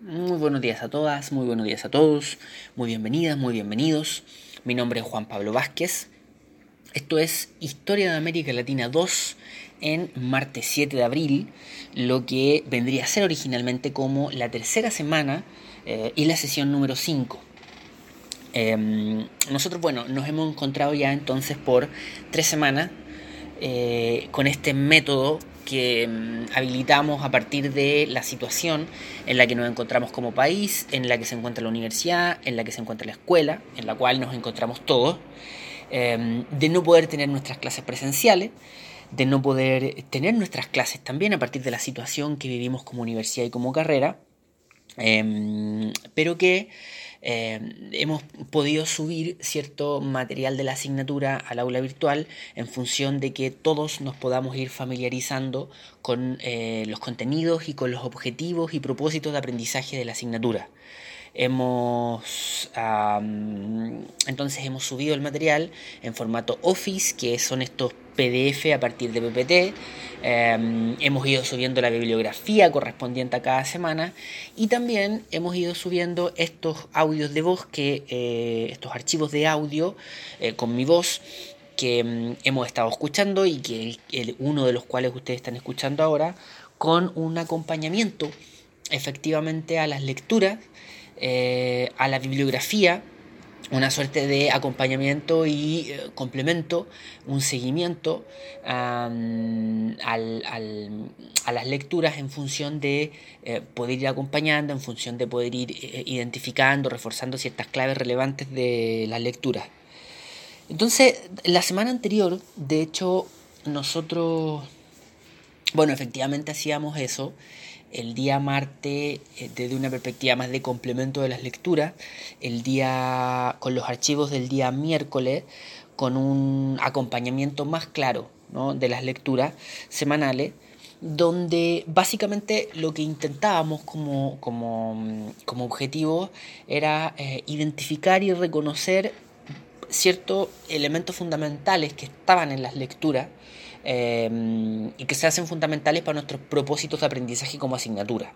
Muy buenos días a todas, muy buenos días a todos, muy bienvenidas, muy bienvenidos. Mi nombre es Juan Pablo Vázquez. Esto es Historia de América Latina 2 en martes 7 de abril, lo que vendría a ser originalmente como la tercera semana eh, y la sesión número 5. Em, nosotros, bueno, nos hemos encontrado ya entonces por tres semanas eh, con este método que mm, habilitamos a partir de la situación en la que nos encontramos como país, en la que se encuentra la universidad, en la que se encuentra la escuela, en la cual nos encontramos todos, em, de no poder tener nuestras clases presenciales, de no poder tener nuestras clases también a partir de la situación que vivimos como universidad y como carrera, em, pero que eh, hemos podido subir cierto material de la asignatura al aula virtual en función de que todos nos podamos ir familiarizando con eh, los contenidos y con los objetivos y propósitos de aprendizaje de la asignatura. Hemos entonces hemos subido el material en formato Office, que son estos PDF a partir de PPT. Em, hemos ido subiendo la bibliografía correspondiente a cada semana y también hemos ido subiendo estos audios de voz, que, eh, estos archivos de audio eh, con mi voz que em, hemos estado escuchando y que uno de los cuales ustedes están escuchando ahora, con un acompañamiento efectivamente a las lecturas, eh, a la bibliografía una suerte de acompañamiento y eh, complemento, un seguimiento a las lecturas en función de eh, poder ir acompañando, en función de poder ir identificando, reforzando ciertas claves relevantes de las lecturas. Entonces, la semana anterior, de hecho, nosotros, bueno, efectivamente hacíamos eso el día martes eh, desde una perspectiva más de complemento de las lecturas, el día con los archivos del día miércoles con un acompañamiento más claro de las lecturas semanales, donde básicamente lo que intentábamos como, como, como objetivo era eh, identificar y reconocer ciertos elementos fundamentales que estaban en las lecturas Em, y que se hacen fundamentales para nuestros propósitos de aprendizaje como asignatura.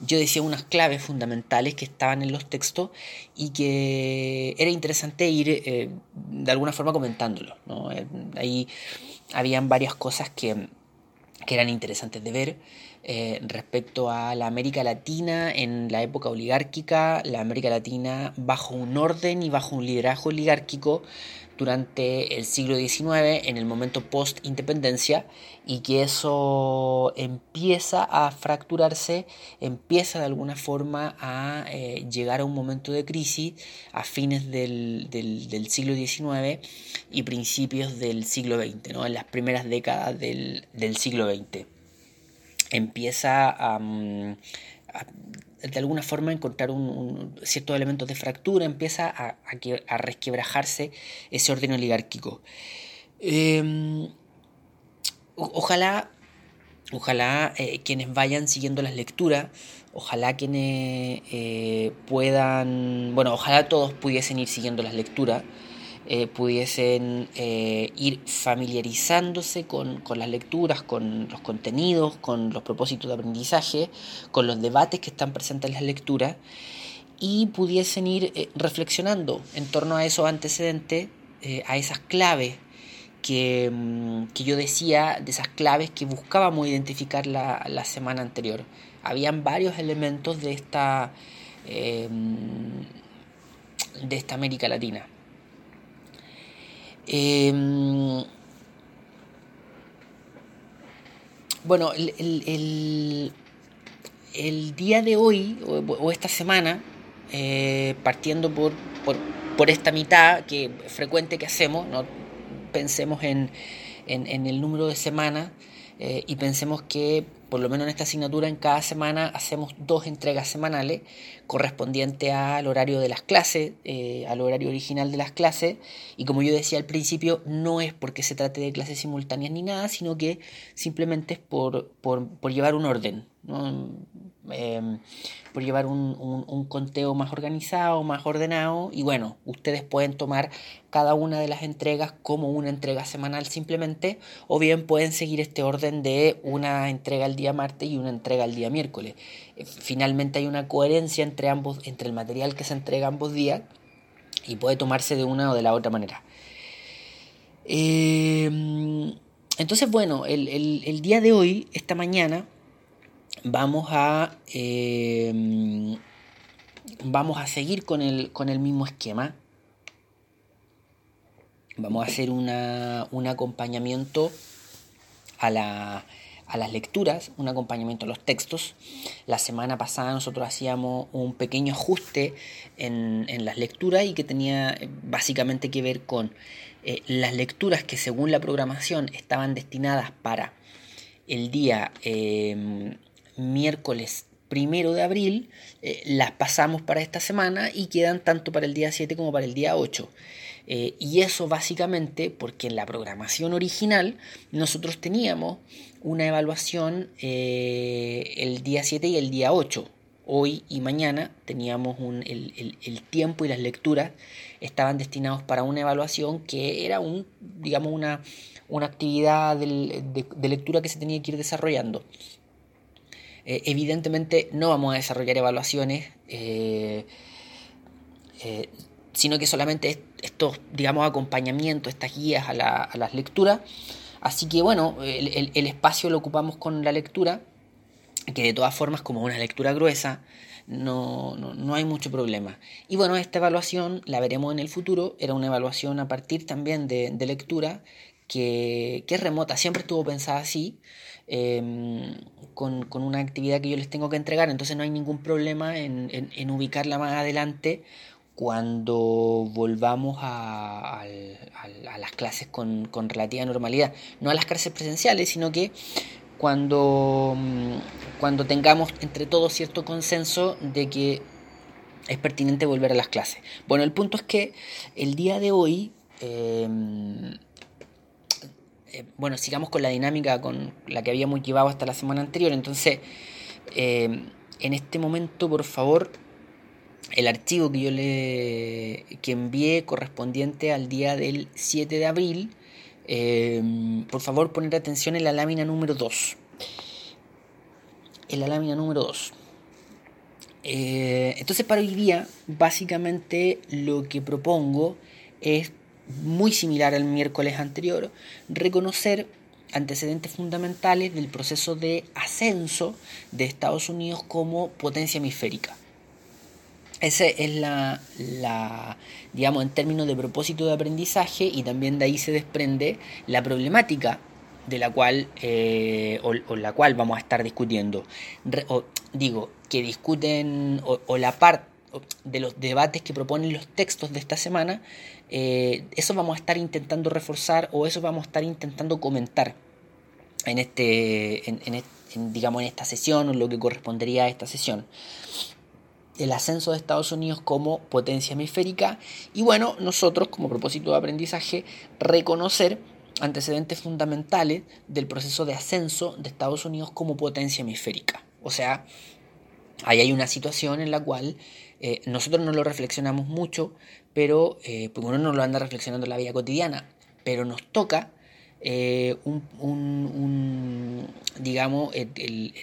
Yo decía unas claves fundamentales que estaban en los textos y que era interesante ir eh, de alguna forma comentándolo. Eh, ahí habían varias cosas que, que eran interesantes de ver eh, respecto a la América Latina en la época oligárquica, la América Latina bajo un orden y bajo un liderazgo oligárquico durante el siglo XIX, en el momento post-independencia, y que eso empieza a fracturarse, empieza de alguna forma a eh, llegar a un momento de crisis a fines del, siglo XIX y principios del siglo XX, ¿no? en las primeras décadas del, siglo XX. Empieza a de alguna forma encontrar un, ciertos elementos de fractura, empieza a, a, resquebrajarse ese orden oligárquico. Em, ojalá, ojalá eh, quienes vayan siguiendo las lecturas, ojalá quienes eh, puedan, bueno, ojalá todos pudiesen ir siguiendo las lecturas. Eh, pudiesen eh, ir familiarizándose con, las lecturas, con los contenidos, con los propósitos de aprendizaje, con los debates que están presentes en las lecturas y pudiesen ir eh, reflexionando en torno a esos antecedentes, a esas claves que, mm, que, yo decía, de esas claves que buscábamos identificar la, la semana anterior. Habían varios elementos de esta, de esta América Latina. Em, bueno, el, día de hoy, o, esta semana, eh, partiendo por, por, esta mitad que frecuente que hacemos, no pensemos en, en el número de semanas, eh, y pensemos que por lo menos en esta asignatura en cada semana hacemos dos entregas semanales correspondiente al horario de las clases, eh, al horario original de las clases y como yo decía al principio no es porque se trate de clases simultáneas ni nada, sino que simplemente es por, por, por llevar un orden. Em, por llevar un, conteo más organizado, más ordenado. Y bueno, ustedes pueden tomar cada una de las entregas como una entrega semanal simplemente, o bien pueden seguir este orden de una entrega el día martes y una entrega el día miércoles. Eh, finalmente hay una coherencia entre ambos, entre el material que se entrega ambos días, y puede tomarse de una o de la otra manera. Em, entonces, bueno, el, día de hoy, esta mañana, vamos a, em, vamos a seguir con el, con el mismo esquema. Vamos a hacer una, un acompañamiento a, la, a las lecturas, un acompañamiento a los textos. La semana pasada nosotros hacíamos un pequeño ajuste en, en las lecturas y que tenía básicamente que ver con eh, las lecturas que según la programación estaban destinadas para el día em, miércoles primero de abril, eh, las pasamos para esta semana y quedan tanto para el día 7 como para el día 8. Eh, y eso básicamente porque en la programación original nosotros teníamos una evaluación el día 7 y el día 8 hoy y mañana teníamos el, tiempo y las lecturas estaban destinados para una evaluación que era un, digamos, una, una actividad de, lectura que se tenía que ir desarrollando. Eh, evidentemente no vamos a desarrollar evaluaciones, eh, eh, sino que solamente estos, digamos, acompañamientos, estas guías a, las lecturas. Así que bueno, el espacio lo ocupamos con la lectura que de todas formas como una lectura gruesa no, no, hay mucho problema. Y bueno, esta evaluación la veremos en el futuro, era una evaluación a partir también de, lectura que, es remota, siempre estuvo pensada así, em, con, una actividad que yo les tengo que entregar, entonces no hay ningún problema en, ubicarla más adelante cuando volvamos a, las clases con, relativa normalidad. No a las clases presenciales, sino que cuando, mm, cuando tengamos entre todos cierto consenso de que es pertinente volver a las clases. Bueno, el punto es que el día de hoy, em, eh, bueno, sigamos con la dinámica con la que habíamos llevado hasta la semana anterior. Entonces, em, en este momento, por favor, el archivo que yo le que envié correspondiente al día del 7 de abril Em, por favor, poner atención en la lámina número 2. En la lámina número 2. Eh, entonces, para hoy día, básicamente lo que propongo es muy similar al miércoles anterior, reconocer antecedentes fundamentales del proceso de ascenso de Estados Unidos como potencia hemisférica. Ese es la, la, digamos, en términos de propósito de aprendizaje y también de ahí se desprende la problemática de la cual, eh, o, la cual vamos a estar discutiendo. o, digo, que discuten, o, la parte de los debates que proponen los textos de esta semana, eh, eso vamos a estar intentando reforzar o eso vamos a estar intentando comentar en, este, digamos, en esta sesión o lo que correspondería a esta sesión el ascenso de Estados Unidos como potencia hemisférica y bueno, nosotros como propósito de aprendizaje reconocer antecedentes fundamentales del proceso de ascenso de Estados Unidos como potencia hemisférica. O sea, ahí hay una situación en la cual eh, nosotros no lo reflexionamos mucho, pero eh, porque uno no lo anda reflexionando en la vida cotidiana, pero nos toca eh, un, digamos, el,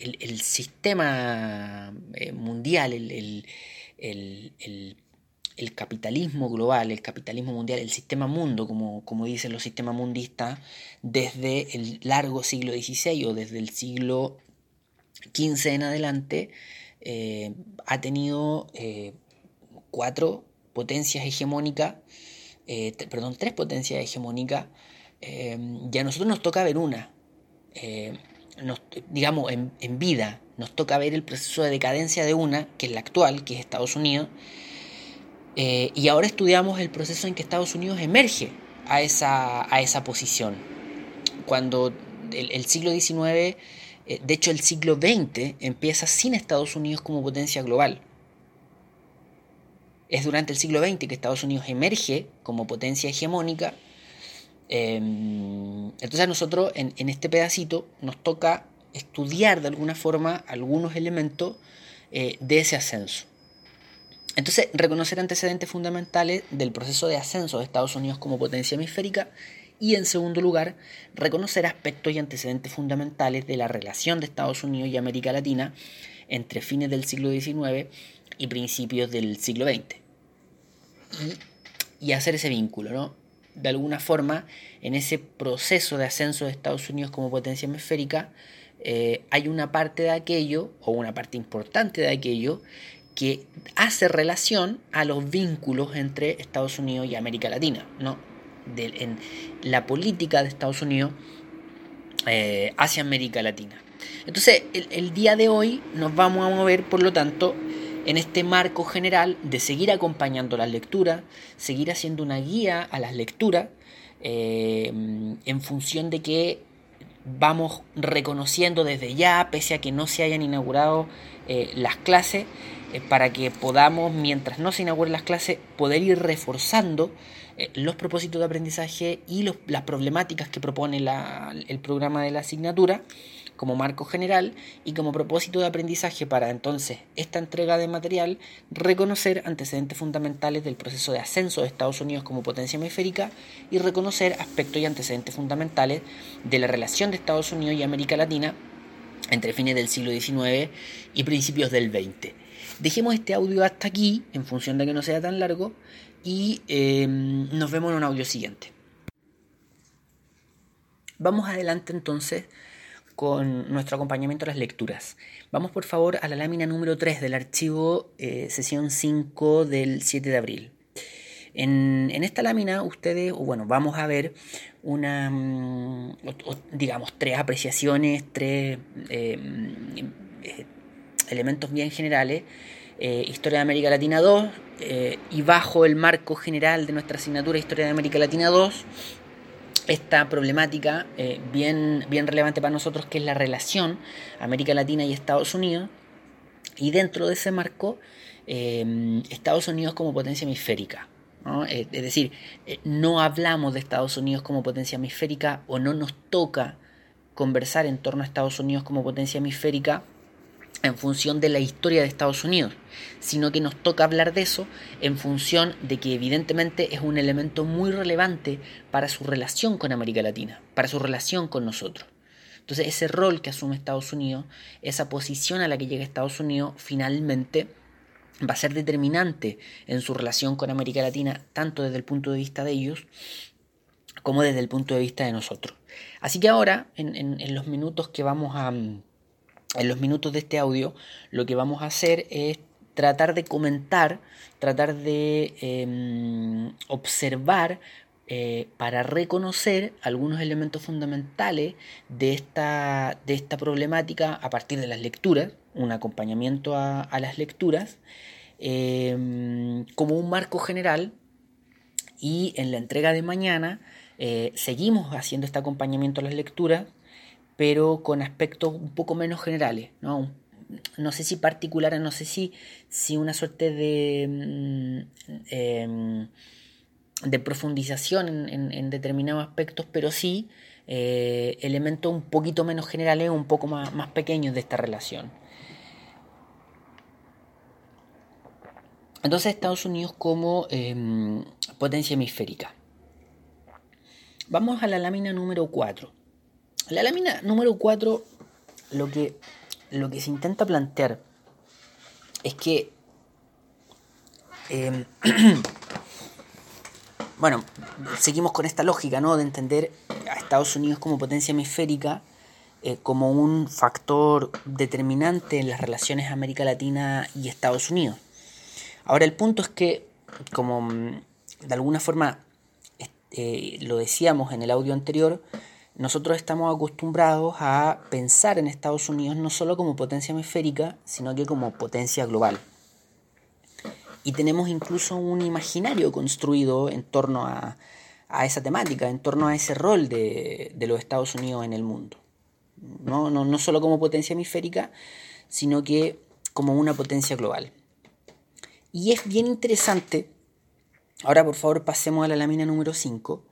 el, sistema eh, mundial, el, capitalismo global, el capitalismo mundial, el sistema mundo, como, como dicen los sistemas mundistas, desde el largo siglo XVI o desde el siglo XV en adelante, eh, ha tenido cuatro potencias hegemónicas, perdón, tres potencias hegemónicas, y a nosotros nos toca ver una digamos, en, vida nos toca ver el proceso de decadencia de una, que es la actual, que es Estados Unidos, eh, y ahora estudiamos el proceso en que Estados Unidos emerge a esa, a esa posición. Cuando el, siglo XIX, eh, de hecho el siglo XX, empieza sin Estados Unidos como potencia global. Es durante el siglo XX que Estados Unidos emerge como potencia hegemónica Em, entonces a nosotros en, este pedacito nos toca estudiar de alguna forma algunos elementos eh, de ese ascenso. Entonces, reconocer antecedentes fundamentales del proceso de ascenso de Estados Unidos como potencia hemisférica y, en segundo lugar, reconocer aspectos y antecedentes fundamentales de la relación de Estados Unidos y América Latina entre fines del siglo XIX y principios del siglo XX. Y, hacer ese vínculo, ¿no? De alguna forma, en ese proceso de ascenso de Estados Unidos como potencia hemisférica, eh, hay una parte de aquello, o una parte importante de aquello, que hace relación a los vínculos entre Estados Unidos y América Latina, ¿no? en la política de Estados Unidos eh, hacia América Latina. Entonces, el, día de hoy nos vamos a mover, por lo tanto, en este marco general de seguir acompañando las lecturas, seguir haciendo una guía a las lecturas, eh, en función de que vamos reconociendo desde ya, pese a que no se hayan inaugurado eh, las clases, para que podamos, mientras no se inauguren las clases, poder ir reforzando eh, los propósitos de aprendizaje y las problemáticas que propone el programa de la asignatura como marco general y como propósito de aprendizaje para entonces esta entrega de material reconocer antecedentes fundamentales del proceso de ascenso de Estados Unidos como potencia hemisférica y reconocer aspectos y antecedentes fundamentales de la relación de Estados Unidos y América Latina entre fines del siglo XIX y principios del XX. Dejemos este audio hasta aquí, en función de que no sea tan largo, y em, nos vemos en un audio siguiente. Vamos adelante entonces con nuestro acompañamiento a las lecturas. Vamos por favor a la lámina número 3 del archivo eh, sesión 5 del 7 de abril. En, esta lámina ustedes, bueno, vamos a ver una, mm, digamos, tres apreciaciones, tres em, eh, elementos bien generales eh, Historia de América Latina 2 eh, y bajo el marco general de nuestra asignatura Historia de América Latina 2 esta problemática eh, bien, bien relevante para nosotros que es la relación América Latina y Estados Unidos y dentro de ese marco Estados Unidos como potencia hemisférica. es decir, no hablamos de Estados Unidos como potencia hemisférica o no nos toca conversar en torno a Estados Unidos como potencia hemisférica en función de la historia de Estados Unidos, sino que nos toca hablar de eso en función de que evidentemente es un elemento muy relevante para su relación con América Latina, para su relación con nosotros. Entonces ese rol que asume Estados Unidos, esa posición a la que llega Estados Unidos, finalmente va a ser determinante en su relación con América Latina, tanto desde el punto de vista de ellos como desde el punto de vista de nosotros. Así que ahora, en, en los minutos que vamos a en los minutos de este audio, lo que vamos a hacer es tratar de comentar, tratar de em, observar eh, para reconocer algunos elementos fundamentales de esta, de esta problemática a partir de las lecturas, un acompañamiento a, las lecturas, em, como un marco general. Y en la entrega de mañana eh, seguimos haciendo este acompañamiento a las lecturas pero con aspectos un poco menos generales, ¿no? No sé si particulares, no sé si, si una suerte de, mm, em, de profundización en, determinados aspectos, pero sí eh, elementos un poquito menos generales, un poco más, más pequeños de esta relación. Entonces Estados Unidos como em, potencia hemisférica. Vamos a la lámina número 4. La lámina número 4 lo que, lo que se intenta plantear es que, em, bueno, seguimos con esta lógica, ¿no? De entender a Estados Unidos como potencia hemisférica, eh, como un factor determinante en las relaciones América Latina y Estados Unidos. Ahora el punto es que, como mm, de alguna forma eh, lo decíamos en el audio anterior, nosotros estamos acostumbrados a pensar en Estados Unidos no solo como potencia hemisférica, sino que como potencia global. Y tenemos incluso un imaginario construido en torno a, esa temática, en torno a ese rol de, los Estados Unidos en el mundo. No, no, no solo como potencia hemisférica, sino que como una potencia global. Y es bien interesante, ahora por favor pasemos a la lámina número 5,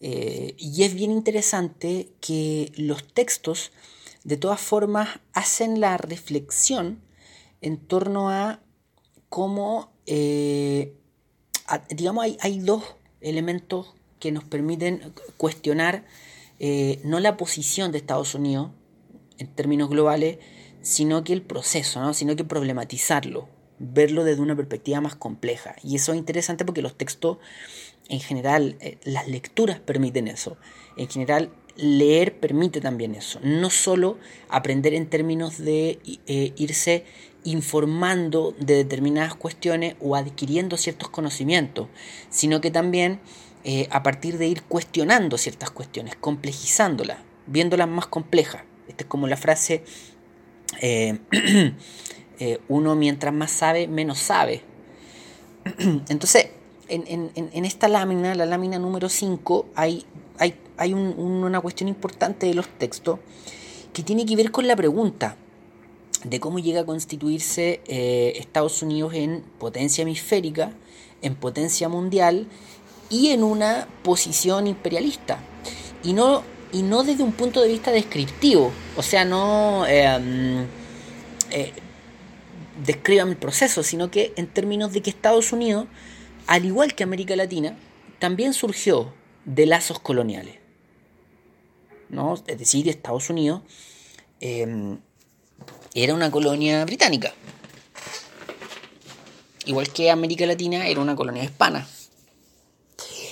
eh, y es bien interesante que los textos de todas formas hacen la reflexión en torno a cómo, eh, digamos, hay, hay, dos elementos que nos permiten cuestionar eh, no la posición de Estados Unidos en términos globales, sino que el proceso, ¿no? sino que problematizarlo, verlo desde una perspectiva más compleja. Y eso es interesante porque los textos, en general, eh, las lecturas permiten eso. En general, leer permite también eso. No solo aprender en términos de eh, irse informando de determinadas cuestiones o adquiriendo ciertos conocimientos, sino que también eh, a partir de ir cuestionando ciertas cuestiones, complejizándolas, viéndolas más complejas. Esta es como la frase, uno mientras más sabe, menos sabe. Entonces, en, esta lámina, la lámina número 5, hay, hay, hay una cuestión importante de los textos que tiene que ver con la pregunta de cómo llega a constituirse eh, Estados Unidos en potencia hemisférica, en potencia mundial y en una posición imperialista. Y no, y no desde un punto de vista descriptivo, o sea, no eh, eh, describan el proceso, sino que en términos de que Estados Unidos al igual que América Latina, también surgió de lazos coloniales. ¿no? Es decir, Estados Unidos em, era una colonia británica. Igual que América Latina era una colonia hispana.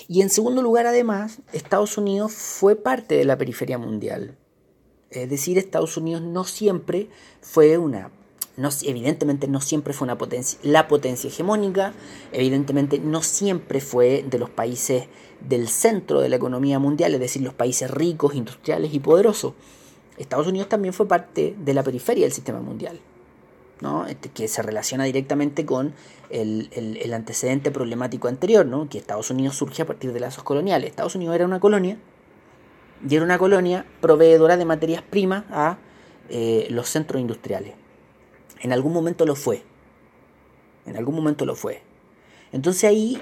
Y en segundo lugar, además, Estados Unidos fue parte de la periferia mundial. Es decir, Estados Unidos no siempre fue una evidentemente no siempre fue una potencia, la potencia hegemónica, evidentemente no siempre fue de los países del centro de la economía mundial, es decir, los países ricos, industriales y poderosos. Estados Unidos también fue parte de la periferia del sistema mundial, ¿no? Este, que se relaciona directamente con el, el, antecedente problemático anterior, ¿no? que Estados Unidos surge a partir de lazos coloniales. Estados Unidos era una colonia y era una colonia proveedora de materias primas a eh, los centros industriales. En algún momento lo fue. En algún momento lo fue. Entonces ahí,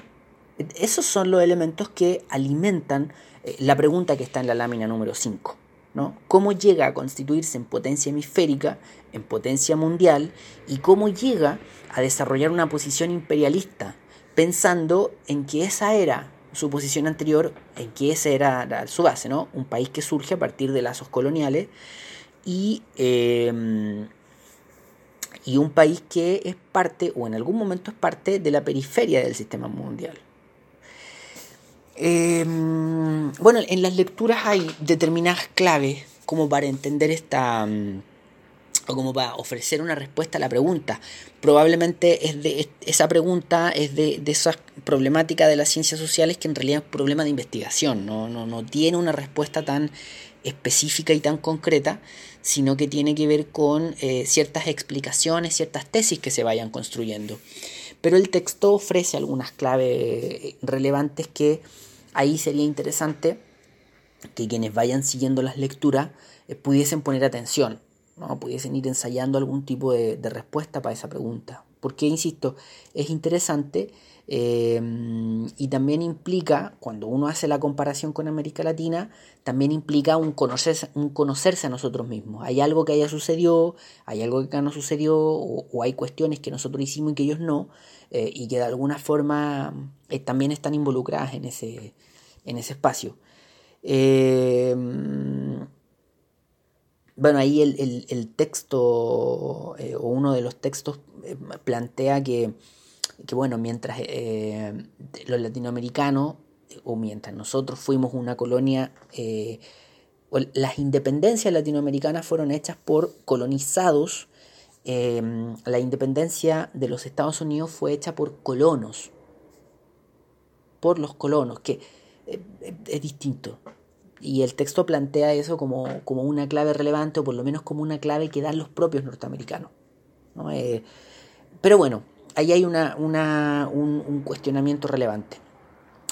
esos son los elementos que alimentan eh, la pregunta que está en la lámina número 5. ¿no? ¿Cómo llega a constituirse en potencia hemisférica, en potencia mundial, y cómo llega a desarrollar una posición imperialista, pensando en que esa era su posición anterior, en que esa era su base, ¿no? un país que surge a partir de lazos coloniales y em, y un país que es parte, o en algún momento es parte, de la periferia del sistema mundial. Em, bueno, en las lecturas hay determinadas claves como para entender esta mm, o como para ofrecer una respuesta a la pregunta. Probablemente es de, esa pregunta es de, de esas problemáticas de las ciencias sociales que en realidad es un problema de investigación, no, no, no tiene una respuesta tan específica y tan concreta, sino que tiene que ver con eh, ciertas explicaciones, ciertas tesis que se vayan construyendo. Pero el texto ofrece algunas claves relevantes que ahí sería interesante que quienes vayan siguiendo las lecturas eh, pudiesen poner atención, ¿no? pudiesen ir ensayando algún tipo de respuesta para esa pregunta. Porque, insisto, es interesante Em, y también implica, cuando uno hace la comparación con América Latina, también implica un conocerse, un conocerse a nosotros mismos. Hay algo que haya sucedido, hay algo que no sucedió, o, hay cuestiones que nosotros hicimos y que ellos no, eh, y que de alguna forma eh, también están involucradas en ese, en ese espacio. Em, bueno, ahí el, el texto, eh, o uno de los textos, plantea que que bueno, mientras eh, los latinoamericanos, o mientras nosotros fuimos una colonia, eh, las independencias latinoamericanas fueron hechas por colonizados, em, la independencia de los Estados Unidos fue hecha por colonos, por los colonos, que eh, es distinto. Y el texto plantea eso como, como, una clave relevante, o por lo menos como una clave que dan los propios norteamericanos. pero bueno, ahí hay un, cuestionamiento relevante.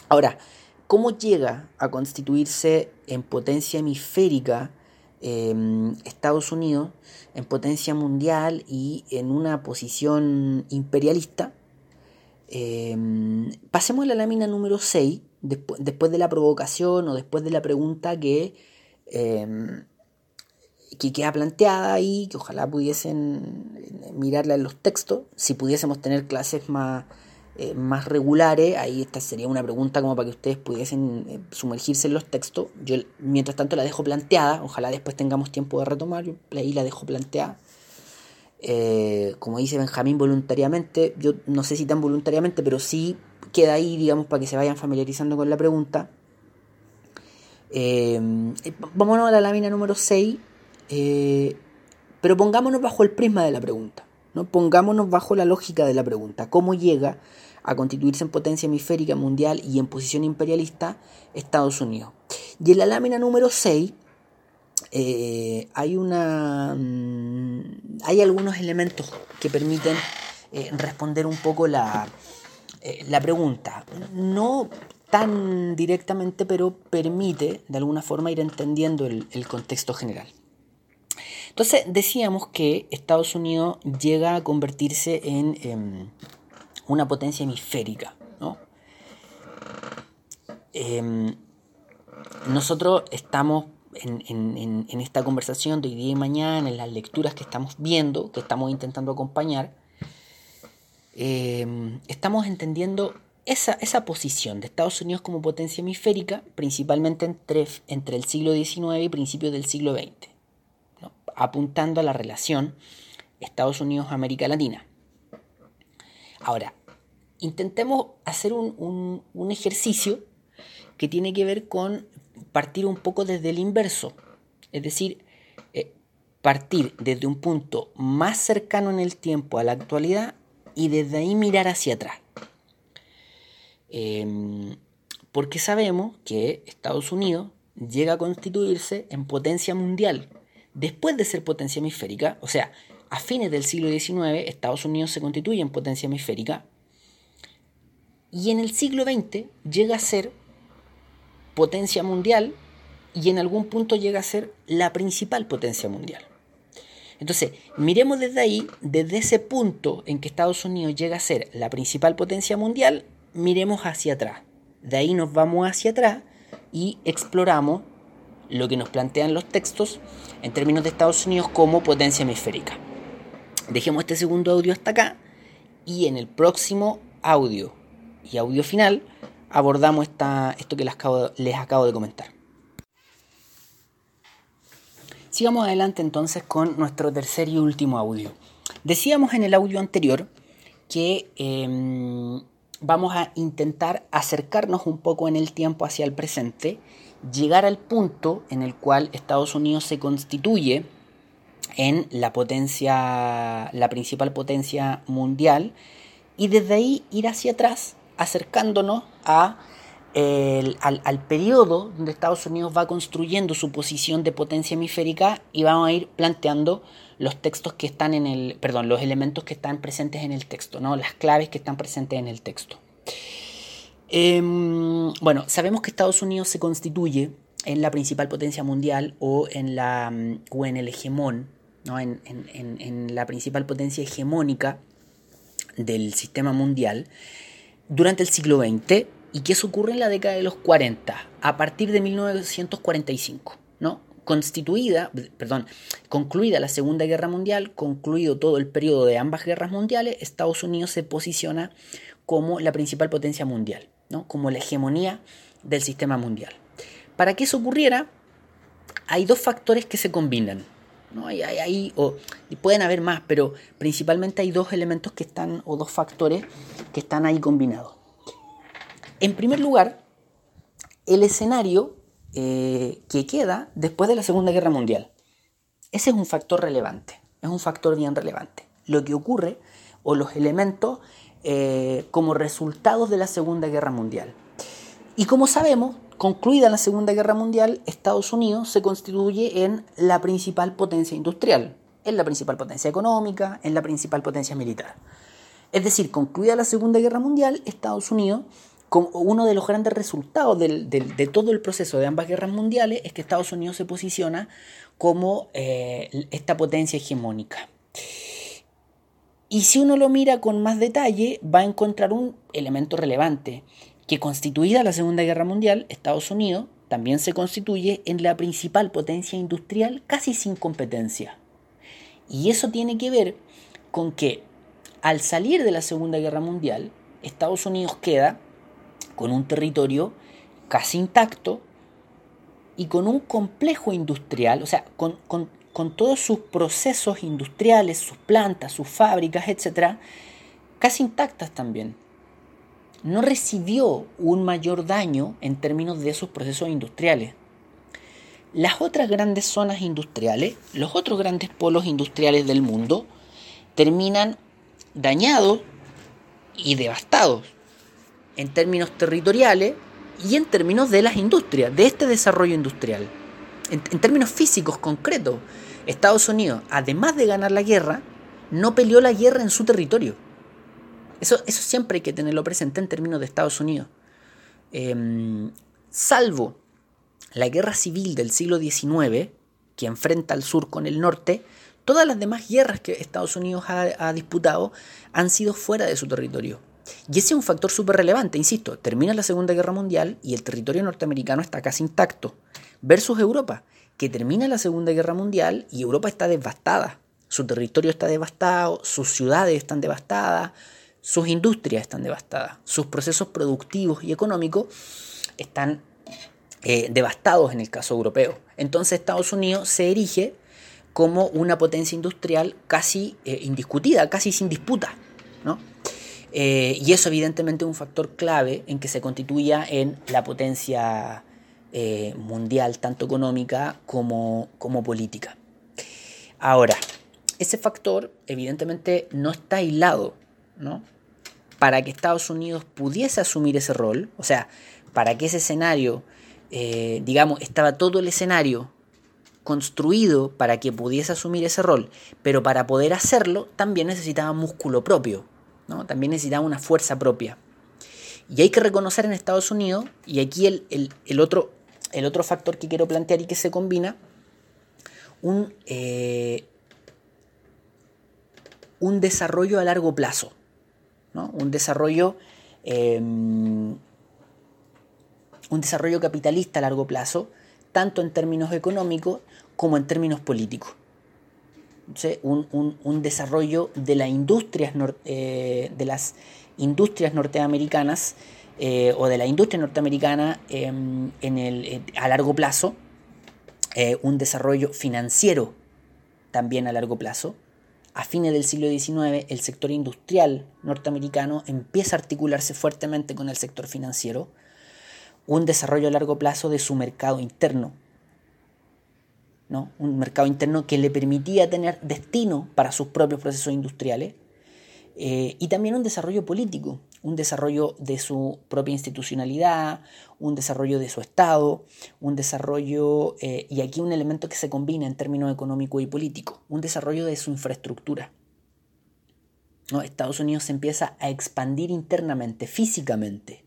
Ahora, ¿cómo llega a constituirse en potencia hemisférica em, Estados Unidos, en potencia mundial y en una posición imperialista? Em, pasemos a la lámina número 6, después de la provocación o después de la pregunta que, em, que queda planteada ahí, que ojalá pudiesen eh, mirarla en los textos, si pudiésemos tener clases más, eh, más regulares, ahí esta sería una pregunta como para que ustedes pudiesen eh, sumergirse en los textos. Yo mientras tanto la dejo planteada, ojalá después tengamos tiempo de retomar, yo ahí la dejo planteada. como dice Benjamín, voluntariamente, yo no sé si tan voluntariamente, pero sí queda ahí, digamos, para que se vayan familiarizando con la pregunta. vámonos a la lámina número 6 eh, pero pongámonos bajo el prisma de la pregunta, ¿no? pongámonos bajo la lógica de la pregunta. ¿Cómo llega a constituirse en potencia hemisférica mundial y en posición imperialista Estados Unidos? Y en la lámina número 6 eh, hay, una, mm, hay algunos elementos que permiten eh, responder un poco la, la pregunta. No tan directamente, pero permite de alguna forma ir entendiendo el contexto general. Entonces decíamos que Estados Unidos llega a convertirse en em, una potencia hemisférica. Em, nosotros estamos en, esta conversación de hoy día y mañana, en las lecturas que estamos viendo, que estamos intentando acompañar, em, estamos entendiendo esa, esa, posición de Estados Unidos como potencia hemisférica, principalmente entre, entre el siglo XIX y principios del siglo XX apuntando a la relación Estados Unidos-América Latina. Ahora, intentemos hacer un, ejercicio que tiene que ver con partir un poco desde el inverso, es decir, eh, partir desde un punto más cercano en el tiempo a la actualidad y desde ahí mirar hacia atrás. Em, porque sabemos que Estados Unidos llega a constituirse en potencia mundial Después de ser potencia hemisférica, o sea, a fines del siglo XIX, Estados Unidos se constituye en potencia hemisférica y en el siglo XX llega a ser potencia mundial y en algún punto llega a ser la principal potencia mundial. Entonces, miremos desde ahí, desde ese punto en que Estados Unidos llega a ser la principal potencia mundial, miremos hacia atrás. De ahí nos vamos hacia atrás y exploramos lo que nos plantean los textos en términos de Estados Unidos como potencia hemisférica. Dejemos este segundo audio hasta acá y en el próximo audio y audio final abordamos esta, esto que les acabo, les acabo de comentar. Sigamos adelante entonces con nuestro tercer y último audio. Decíamos en el audio anterior que em, vamos a intentar acercarnos un poco en el tiempo hacia el presente llegar al punto en el cual Estados Unidos se constituye en la potencia, la principal potencia mundial, y desde ahí ir hacia atrás, acercándonos al, al, periodo donde Estados Unidos va construyendo su posición de potencia hemisférica y vamos a ir planteando los textos que están en el, perdón, los elementos que están presentes en el texto, ¿no? las claves que están presentes en el texto. Em, bueno, sabemos que Estados Unidos se constituye en la principal potencia mundial o en, la, mm, en el hegemón, ¿no? en, en, la principal potencia hegemónica del sistema mundial durante el siglo XX y que eso ocurre en la década de los 40, a partir de 1945, ¿no? Constituida, perdón, concluida la Segunda Guerra Mundial, concluido todo el periodo de ambas guerras mundiales, Estados Unidos se posiciona como la principal potencia mundial como la hegemonía del sistema mundial. Para que eso ocurriera, hay dos factores que se combinan. ¿no? Hay, hay, o, y pueden haber más, pero principalmente hay dos elementos que están, o dos factores que están ahí combinados. En primer lugar, el escenario eh, que queda después de la Segunda Guerra Mundial. Ese es un factor relevante, es un factor bien relevante. Lo que ocurre o los elementos eh, como resultados de la Segunda Guerra Mundial. Y como sabemos, concluida la Segunda Guerra Mundial, Estados Unidos se constituye en la principal potencia industrial, en la principal potencia económica, en la principal potencia militar. Es decir, concluida la Segunda Guerra Mundial, Estados Unidos, como uno de los grandes resultados de todo el proceso de ambas guerras mundiales, es que Estados Unidos se posiciona como eh, esta potencia hegemónica. Y si uno lo mira con más detalle, va a encontrar un elemento relevante, que constituida la Segunda Guerra Mundial, Estados Unidos también se constituye en la principal potencia industrial casi sin competencia. Y eso tiene que ver con que al salir de la Segunda Guerra Mundial, Estados Unidos queda con un territorio casi intacto y con un complejo industrial, o sea, con, todos sus procesos industriales, sus plantas, sus fábricas, etcétera, casi intactas también. No recibió un mayor daño en términos de sus procesos industriales. Las otras grandes zonas industriales, los otros grandes polos industriales del mundo, terminan dañados y devastados en términos territoriales y en términos de las industrias, de este desarrollo industrial. En, términos físicos concretos, Estados Unidos, además de ganar la guerra, no peleó la guerra en su territorio. Eso, eso siempre hay que tenerlo presente en términos de Estados Unidos. Em, salvo la guerra civil del siglo XIX, que enfrenta al sur con el norte, todas las demás guerras que Estados Unidos ha disputado han sido fuera de su territorio. Y ese es un factor súper relevante, insisto, termina la Segunda Guerra Mundial y el territorio norteamericano está casi intacto, versus Europa, que termina la Segunda Guerra Mundial y Europa está devastada. Su territorio está devastado, sus ciudades están devastadas, sus industrias están devastadas, sus procesos productivos y económicos están eh, devastados en el caso europeo. Entonces Estados Unidos se erige como una potencia industrial casi eh, indiscutida, casi sin disputa. ¿no? Eh, y eso evidentemente es un factor clave en que se constituya en la potencia eh, mundial, tanto económica como, como política. Ahora, ese factor evidentemente no está aislado, ¿no? Para que Estados Unidos pudiese asumir ese rol, o sea, para que ese escenario, eh, digamos, estaba todo el escenario construido para que pudiese asumir ese rol, pero para poder hacerlo también necesitaba músculo propio, también necesitaba una fuerza propia. Y hay que reconocer en Estados Unidos, y aquí el, otro, el otro factor que quiero plantear y que se combina, un, eh, un desarrollo a largo plazo, un desarrollo em, un desarrollo capitalista a largo plazo, tanto en términos económicos como en términos políticos. Un, desarrollo de, la industrias eh, de las industrias norteamericanas eh, o de la industria norteamericana em, en el, eh, a largo plazo, un desarrollo financiero también a largo plazo. A fines del siglo XIX, el sector industrial norteamericano empieza a articularse fuertemente con el sector financiero, un desarrollo a largo plazo de su mercado interno, un mercado interno que le permitía tener destino para sus propios procesos industriales, eh, y también un desarrollo político, un desarrollo de su propia institucionalidad, un desarrollo de su Estado, un desarrollo, eh, y aquí un elemento que se combina en términos económico y político, un desarrollo de su infraestructura. Estados Unidos se empieza a expandir internamente, físicamente,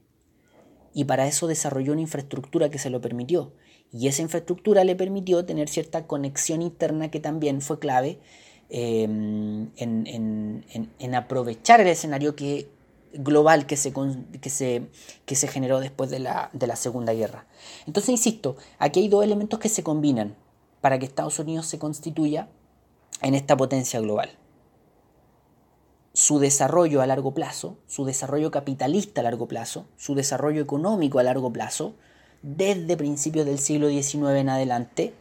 y para eso desarrolló una infraestructura que se lo permitió. Y esa infraestructura le permitió tener cierta conexión interna que también fue clave em, en, aprovechar el escenario que, global que se, que se, que se generó después de la, de la Segunda Guerra. Entonces, insisto, aquí hay dos elementos que se combinan para que Estados Unidos se constituya en esta potencia global. Su desarrollo a largo plazo, su desarrollo capitalista a largo plazo, su desarrollo económico a largo plazo, desde principios del siglo XIX en adelante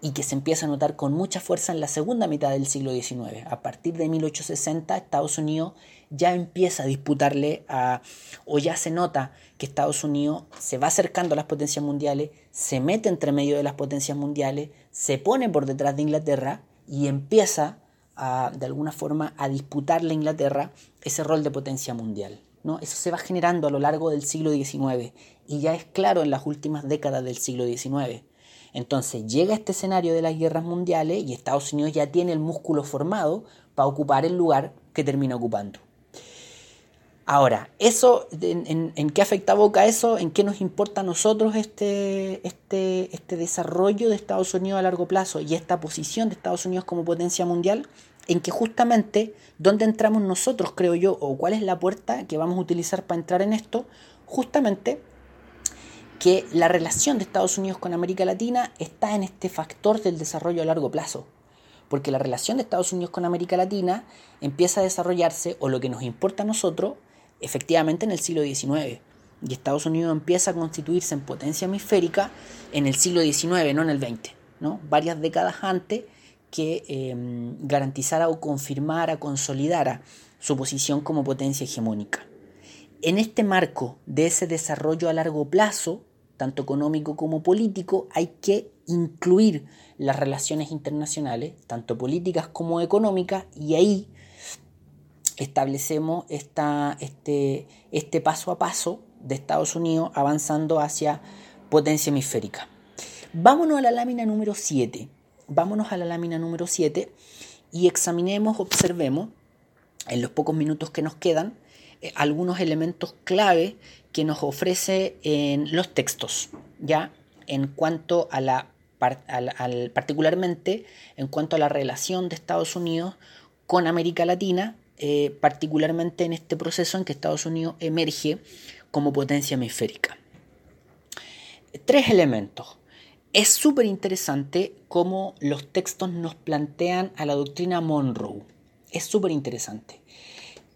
y que se empieza a notar con mucha fuerza en la segunda mitad del siglo XIX. A partir de 1860 Estados Unidos ya empieza a disputarle a, o ya se nota que Estados Unidos se va acercando a las potencias mundiales, se mete entre medio de las potencias mundiales, se pone por detrás de Inglaterra y empieza de alguna forma a disputarle a Inglaterra ese rol de potencia mundial. Eso se va generando a lo largo del siglo XIX y ya es claro en las últimas décadas del siglo XIX. Entonces llega este escenario de las guerras mundiales y Estados Unidos ya tiene el músculo formado para ocupar el lugar que termina ocupando. Ahora, eso, en, qué afecta a Boca eso? ¿En qué nos importa a nosotros este, este, este desarrollo de Estados Unidos a largo plazo y esta posición de Estados Unidos como potencia mundial? en que justamente dónde entramos nosotros, creo yo, o cuál es la puerta que vamos a utilizar para entrar en esto, justamente que la relación de Estados Unidos con América Latina está en este factor del desarrollo a largo plazo. Porque la relación de Estados Unidos con América Latina empieza a desarrollarse, o lo que nos importa a nosotros, efectivamente en el siglo XIX. Y Estados Unidos empieza a constituirse en potencia hemisférica en el siglo XIX, no en el XX. ¿no? Varias décadas antes que em, garantizara o confirmara, consolidara su posición como potencia hegemónica. En este marco de ese desarrollo a largo plazo, tanto económico como político, hay que incluir las relaciones internacionales, tanto políticas como económicas, y ahí establecemos esta, este, este paso a paso de Estados Unidos avanzando hacia potencia hemisférica. Vámonos a la lámina número 7. Vámonos a la lámina número 7 y examinemos, observemos, en los pocos minutos que nos quedan, eh, algunos elementos clave que nos ofrece en los textos, ya en cuanto a la, particularmente en cuanto a la relación de Estados Unidos con América Latina, eh, particularmente en este proceso en que Estados Unidos emerge como potencia hemisférica. Tres elementos. Es súper interesante cómo los textos nos plantean a la doctrina Monroe. Es súper interesante.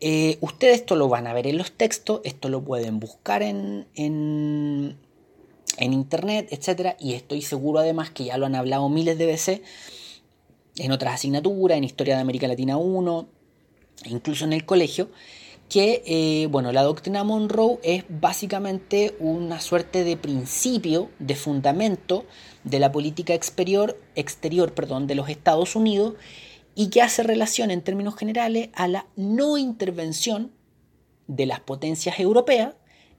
Eh, ustedes esto lo van a ver en los textos, esto lo pueden buscar en, en, internet, etc. Y estoy seguro además que ya lo han hablado miles de veces en otras asignaturas, en Historia de América Latina 1, incluso en el colegio, que eh, bueno, la doctrina Monroe es básicamente una suerte de principio, de fundamento de la política exterior, exterior perdón, de los Estados Unidos y que hace relación en términos generales a la no intervención de las potencias europeas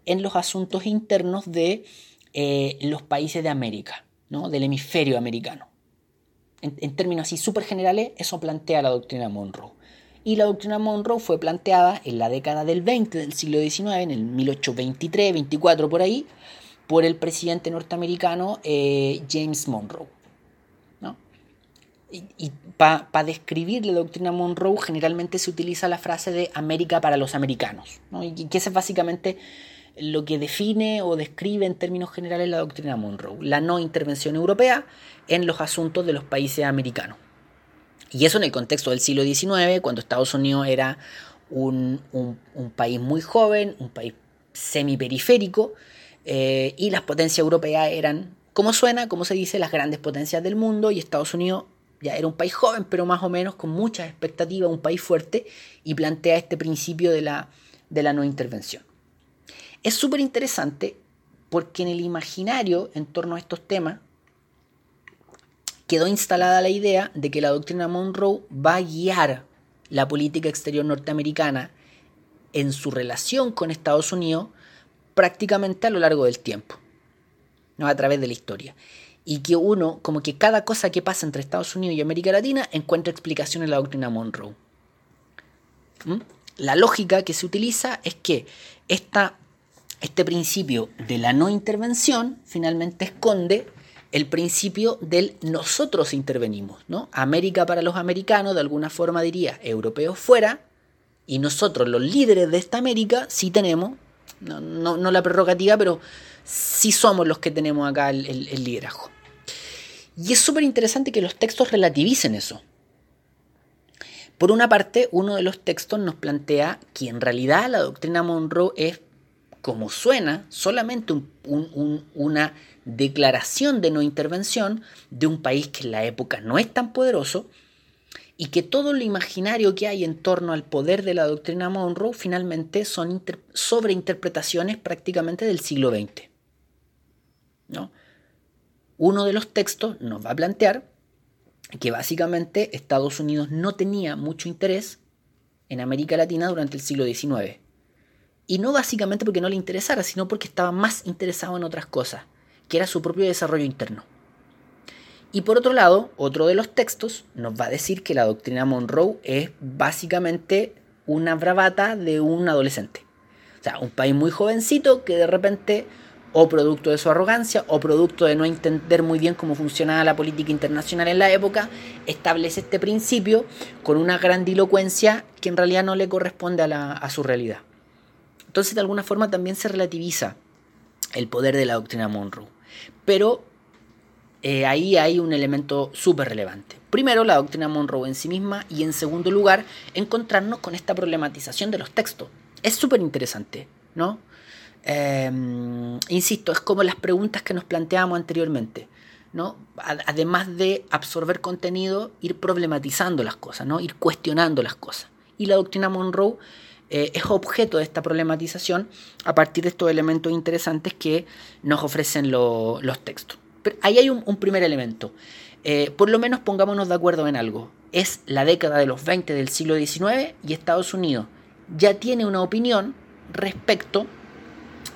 en los asuntos internos de eh, los países de América, ¿no? del hemisferio americano. En, términos así súper generales, eso plantea la doctrina Monroe. Y la doctrina Monroe fue planteada en la década del 20 del siglo XIX, en el 1823, 24 por ahí, por el presidente norteamericano eh, James Monroe. Y, para describir la doctrina Monroe generalmente se utiliza la frase de América para los americanos, y que es básicamente lo que define o describe en términos generales la doctrina Monroe, la no intervención europea en los asuntos de los países americanos. Y eso en el contexto del siglo XIX, cuando Estados Unidos era un, país muy joven, un país semiperiférico, eh, y las potencias europeas eran, como suena, como se dice, las grandes potencias del mundo, y Estados Unidos ya era un país joven, pero más o menos con muchas expectativas, un país fuerte, y plantea este principio de la, de la no intervención. Es súper interesante porque en el imaginario en torno a estos temas quedó instalada la idea de que la doctrina Monroe va a guiar la política exterior norteamericana en su relación con Estados Unidos prácticamente a lo largo del tiempo, ¿no? a través de la historia y que uno, como que cada cosa que pasa entre Estados Unidos y América Latina, encuentra explicación en la doctrina Monroe. ¿Mm? La lógica que se utiliza es que esta, este principio de la no intervención finalmente esconde el principio del nosotros intervenimos. ¿no? América para los americanos, de alguna forma diría, europeos fuera, y nosotros, los líderes de esta América, sí tenemos, no, no la prerrogativa, pero sí somos los que tenemos acá el, liderazgo. Y es súper interesante que los textos relativicen eso. Por una parte, uno de los textos nos plantea que en realidad la doctrina Monroe es, como suena, solamente una declaración de no intervención de un país que en la época no es tan poderoso y que todo lo imaginario que hay en torno al poder de la doctrina Monroe finalmente son sobreinterpretaciones prácticamente del siglo XX. Uno de los textos nos va a plantear que básicamente Estados Unidos no tenía mucho interés en América Latina durante el siglo XIX. Y no básicamente porque no le interesara, sino porque estaba más interesado en otras cosas, que era su propio desarrollo interno. Y por otro lado, otro de los textos nos va a decir que la doctrina Monroe es básicamente una bravata de un adolescente. O sea, un país muy jovencito que de repente o producto de su arrogancia, o producto de no entender muy bien cómo funcionaba la política internacional en la época, establece este principio con una grandilocuencia que en realidad no le corresponde a, su realidad. Entonces, de alguna forma, también se relativiza el poder de la doctrina Monroe. Pero eh, ahí hay un elemento súper relevante. Primero, la doctrina Monroe en sí misma y en segundo lugar, encontrarnos con esta problematización de los textos. Es súper interesante, ¿no? Em, insisto, es como las preguntas que nos planteábamos anteriormente. ¿no? Además de absorber contenido, ir problematizando las cosas, ¿no? ir cuestionando las cosas. Y la doctrina Monroe eh, es objeto de esta problematización a partir de estos elementos interesantes que nos ofrecen los textos. Pero ahí hay un, primer elemento. Eh, por lo menos pongámonos de acuerdo en algo. Es la década de los 20 del siglo XIX y Estados Unidos ya tiene una opinión respecto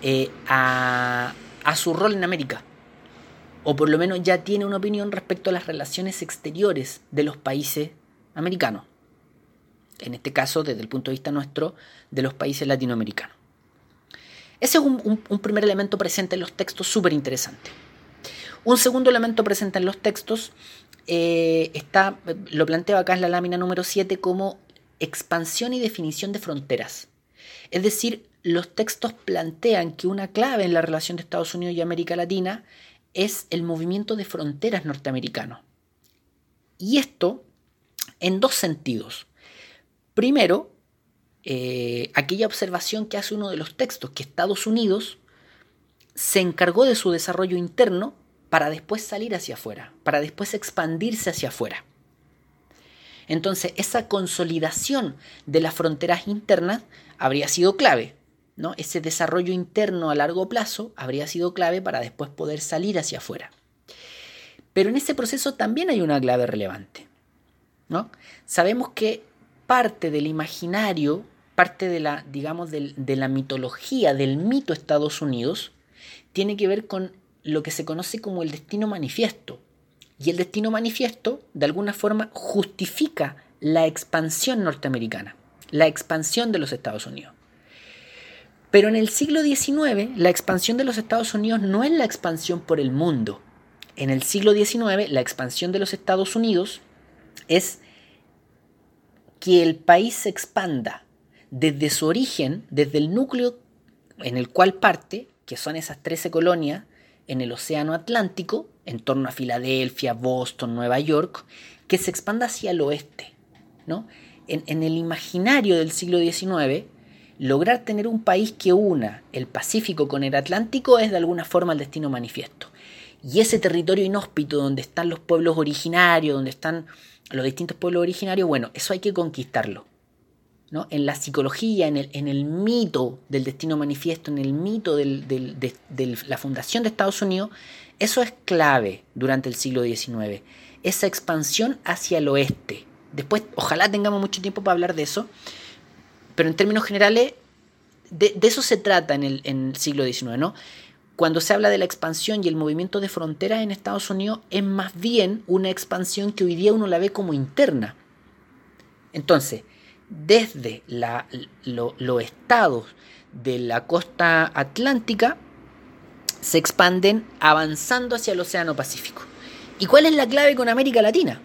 eh, a, su rol en América. O por lo menos ya tiene una opinión respecto a las relaciones exteriores de los países americanos. En este caso, desde el punto de vista nuestro, de los países latinoamericanos. Ese es un, primer elemento presente en los textos súper interesante. Un segundo elemento presente en los textos eh, está, lo planteo acá en la lámina número 7 como expansión y definición de fronteras. Es decir, los textos plantean que una clave en la relación de Estados Unidos y América Latina es el movimiento de fronteras norteamericano. Y esto en dos sentidos. Primero, eh, aquella observación que hace uno de los textos, que Estados Unidos se encargó de su desarrollo interno para después salir hacia afuera, para después expandirse hacia afuera. Entonces, esa consolidación de las fronteras internas habría sido clave. ¿No? Ese desarrollo interno a largo plazo habría sido clave para después poder salir hacia afuera. Pero en ese proceso también hay una clave relevante. ¿no? Sabemos que parte del imaginario, parte de la, digamos, de la mitología, del mito Estados Unidos, tiene que ver con lo que se conoce como el destino manifiesto. Y el destino manifiesto, de alguna forma, justifica la expansión norteamericana, la expansión de los Estados Unidos. Pero en el siglo XIX, la expansión de los Estados Unidos no es la expansión por el mundo. En el siglo XIX, la expansión de los Estados Unidos es que el país se expanda desde su origen, desde el núcleo en el cual parte, que son esas 13 colonias en el Océano Atlántico, en torno a Filadelfia, Boston, Nueva York, que se expanda hacia el oeste. ¿no? En, en el imaginario del siglo XIX, lograr tener un país que una el Pacífico con el Atlántico es de alguna forma el destino manifiesto. Y ese territorio inhóspito donde están los pueblos originarios, donde están los distintos pueblos originarios, bueno, eso hay que conquistarlo. ¿no? En la psicología, en el, en el mito del destino manifiesto, en el mito de, la fundación de Estados Unidos, eso es clave durante el siglo XIX. Esa expansión hacia el oeste. Después, ojalá tengamos mucho tiempo para hablar de eso, pero en términos generales, de, eso se trata en el, siglo XIX, ¿no? cuando se habla de la expansión y el movimiento de fronteras en Estados Unidos, es más bien una expansión que hoy día uno la ve como interna. Entonces, desde los estados de la costa atlántica, se expanden avanzando hacia el Océano Pacífico. ¿Y cuál es la clave con América Latina?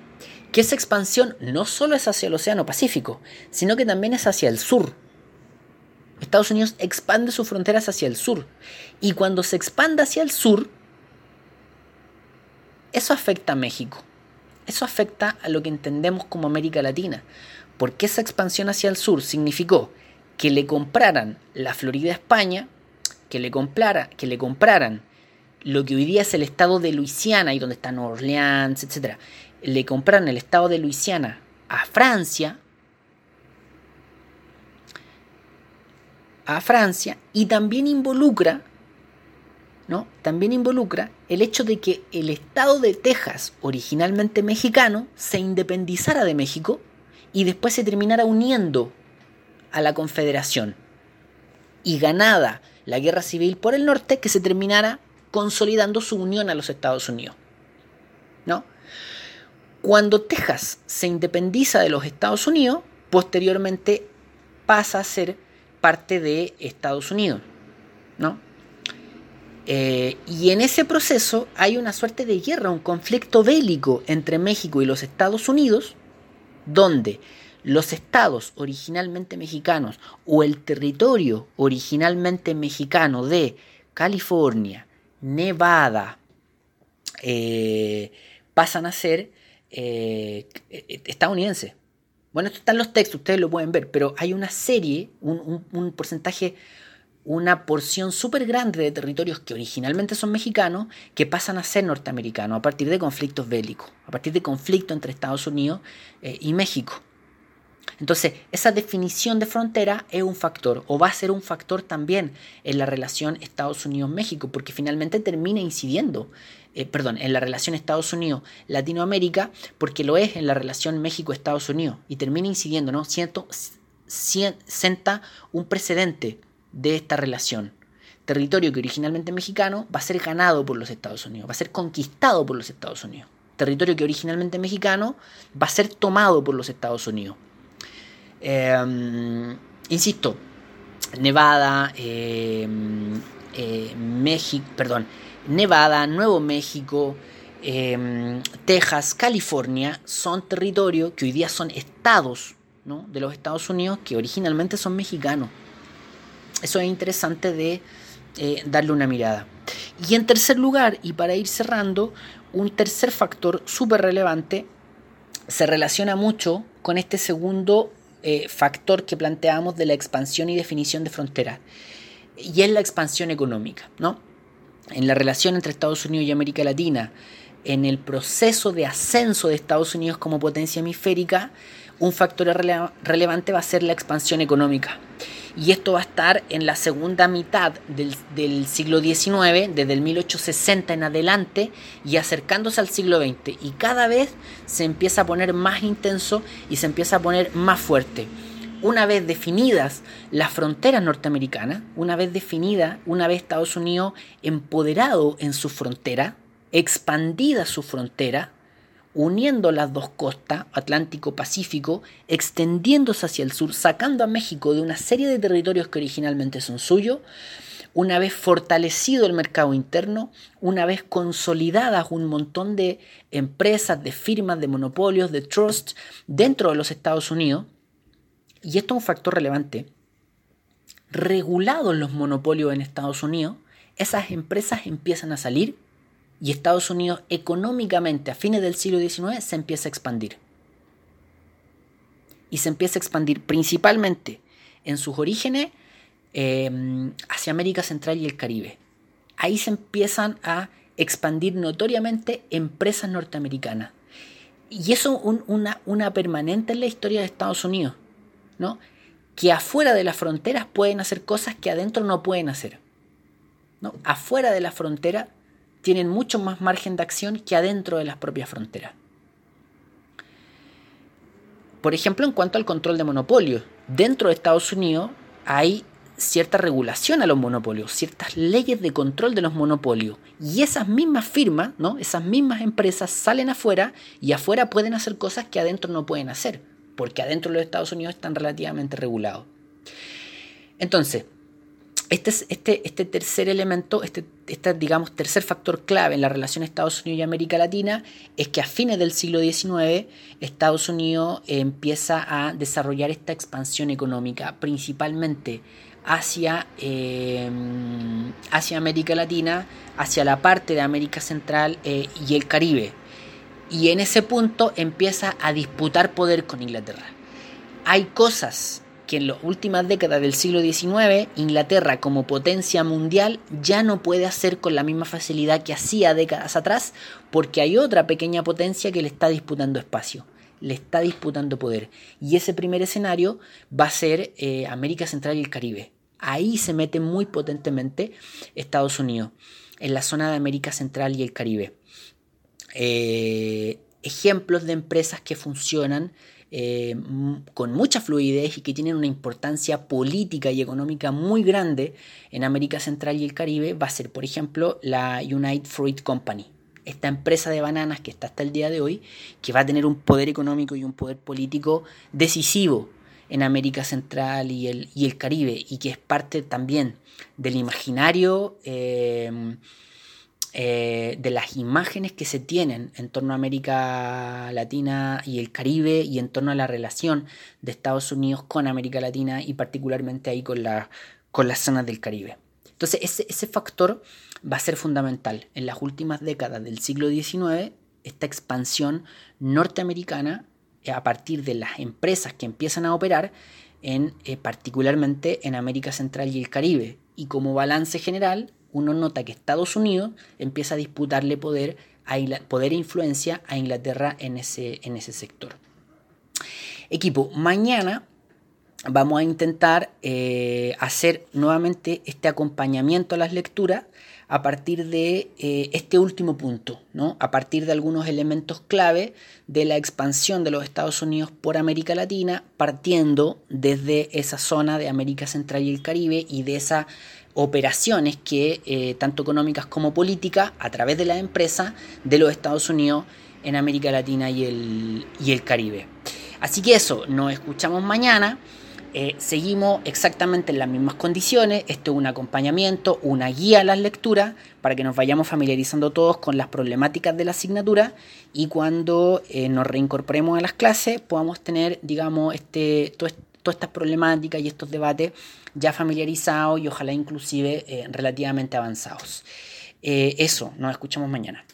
Que esa expansión no solo es hacia el Océano Pacífico, sino que también es hacia el sur, Estados Unidos expande sus fronteras hacia el sur. Y cuando se expande hacia el sur, eso afecta a México. Eso afecta a lo que entendemos como América Latina. Porque esa expansión hacia el sur significó que le compraran la Florida a España, que le, comprara, que le compraran lo que hoy día es el estado de Luisiana, y donde está Nueva Orleans, etc. Le compraran el estado de Luisiana a Francia, a Francia y también involucra, ¿no? También involucra el hecho de que el estado de Texas, originalmente mexicano, se independizara de México y después se terminara uniendo a la Confederación. Y ganada la guerra civil por el norte, que se terminara consolidando su unión a los Estados Unidos. ¿No? Cuando Texas se independiza de los Estados Unidos, posteriormente pasa a ser parte de Estados Unidos, ¿no? Eh, y en ese proceso hay una suerte de guerra, un conflicto bélico entre México y los Estados Unidos, donde los estados originalmente mexicanos o el territorio originalmente mexicano de California, Nevada, eh, pasan a ser eh, estadounidenses. Bueno, esto está en los textos, ustedes lo pueden ver, pero hay una serie, un, porcentaje, una porción súper grande de territorios que originalmente son mexicanos que pasan a ser norteamericanos a partir de conflictos bélicos, a partir de conflictos entre Estados Unidos eh, y México. Entonces, esa definición de frontera es un factor, o va a ser un factor también en la relación Estados Unidos-México, porque finalmente termina incidiendo, eh, perdón, en la relación Estados Unidos-Latinoamérica, porque lo es en la relación México-Estados Unidos, y termina incidiendo, ¿no? Siento, sienta un precedente de esta relación. Territorio que originalmente mexicano va a ser ganado por los Estados Unidos, va a ser conquistado por los Estados Unidos. Territorio que originalmente mexicano va a ser tomado por los Estados Unidos. Em, insisto, Nevada, em, eh, México, perdón, Nevada, Nuevo México, em, Texas, California son territorios que hoy día son estados de los Estados Unidos que originalmente son mexicanos. Eso es interesante de eh, darle una mirada. Y en tercer lugar, y para ir cerrando, un tercer factor súper relevante se relaciona mucho con este segundo eh, factor que planteamos de la expansión y definición de fronteras, y es la expansión económica, ¿no? En la relación entre Estados Unidos y América Latina, en el proceso de ascenso de Estados Unidos como potencia hemisférica, un factor relevante va a ser la expansión económica. Y esto va a estar en la segunda mitad del, siglo XIX, desde el 1860 en adelante, y acercándose al siglo XX. Y cada vez se empieza a poner más intenso y se empieza a poner más fuerte. Una vez definidas las fronteras norteamericanas, una vez definida, una vez Estados Unidos empoderado en su frontera, expandida su frontera, uniendo las dos costas, Atlántico-Pacífico, extendiéndose hacia el sur, sacando a México de una serie de territorios que originalmente son suyos, una vez fortalecido el mercado interno, una vez consolidadas un montón de empresas, de firmas, de monopolios, de trust dentro de los Estados Unidos, y esto es un factor relevante, regulados los monopolios en Estados Unidos, esas empresas empiezan a salir y Estados Unidos económicamente a fines del siglo XIX se empieza a expandir. Y se empieza a expandir principalmente en sus orígenes em, hacia América Central y el Caribe. Ahí se empiezan a expandir notoriamente empresas norteamericanas. Y eso es una, una permanente en la historia de Estados Unidos, ¿no? Que afuera de las fronteras pueden hacer cosas que adentro no pueden hacer. ¿no? Afuera de la frontera tienen mucho más margen de acción que adentro de las propias fronteras. Por ejemplo, en cuanto al control de monopolios, dentro de Estados Unidos hay cierta regulación a los monopolios, ciertas leyes de control de los monopolios. Y esas mismas firmas, ¿no? esas mismas empresas salen afuera y afuera pueden hacer cosas que adentro no pueden hacer, porque adentro de los Estados Unidos están relativamente regulados. Entonces, este, este, este tercer elemento, este, este, digamos, tercer factor clave en la relación Estados Unidos y América Latina es que a fines del siglo XIX Estados Unidos empieza a desarrollar esta expansión económica, principalmente hacia, eh, hacia América Latina, hacia la parte de América Central eh, y el Caribe. Y en ese punto empieza a disputar poder con Inglaterra. Hay cosas que en las últimas décadas del siglo XIX Inglaterra como potencia mundial ya no puede hacer con la misma facilidad que hacía décadas atrás porque hay otra pequeña potencia que le está disputando espacio, le está disputando poder. Y ese primer escenario va a ser eh, América Central y el Caribe. Ahí se mete muy potentemente Estados Unidos, en la zona de América Central y el Caribe. Eh, ejemplos de empresas que funcionan eh, con mucha fluidez y que tienen una importancia política y económica muy grande en América Central y el Caribe va a ser, por ejemplo, la United Fruit Company. Esta empresa de bananas que está hasta el día de hoy, que va a tener un poder económico y un poder político decisivo en América Central y el, y el Caribe, y que es parte también del imaginario eh, eh, de las imágenes que se tienen en torno a América Latina y el Caribe y en torno a la relación de Estados Unidos con América Latina y particularmente ahí con, la, con las zonas del Caribe. Entonces ese, ese factor va a ser fundamental. En las últimas décadas del siglo XIX, esta expansión norteamericana, eh, a partir de las empresas que empiezan a operar, en, eh, particularmente en América Central y el Caribe. Y como balance general, uno nota que Estados Unidos empieza a disputarle poder, a, poder e influencia a Inglaterra en ese, en ese sector. Equipo, mañana vamos a intentar eh, hacer nuevamente este acompañamiento a las lecturas a partir de eh, este último punto, ¿no? a partir de algunos elementos clave de la expansión de los Estados Unidos por América Latina, partiendo desde esa zona de América Central y el Caribe y de esas operaciones que, eh, tanto económicas como políticas, a través de la empresa de los Estados Unidos en América Latina y el, y el Caribe. Así que eso, nos escuchamos mañana. Eh, seguimos exactamente en las mismas condiciones. Esto es un acompañamiento, una guía a las lecturas para que nos vayamos familiarizando todos con las problemáticas de la asignatura y cuando eh, nos reincorporemos a las clases podamos tener, digamos, este, todas estas problemáticas y estos debates ya familiarizados y ojalá inclusive eh, relativamente avanzados. eso, nos escuchamos mañana.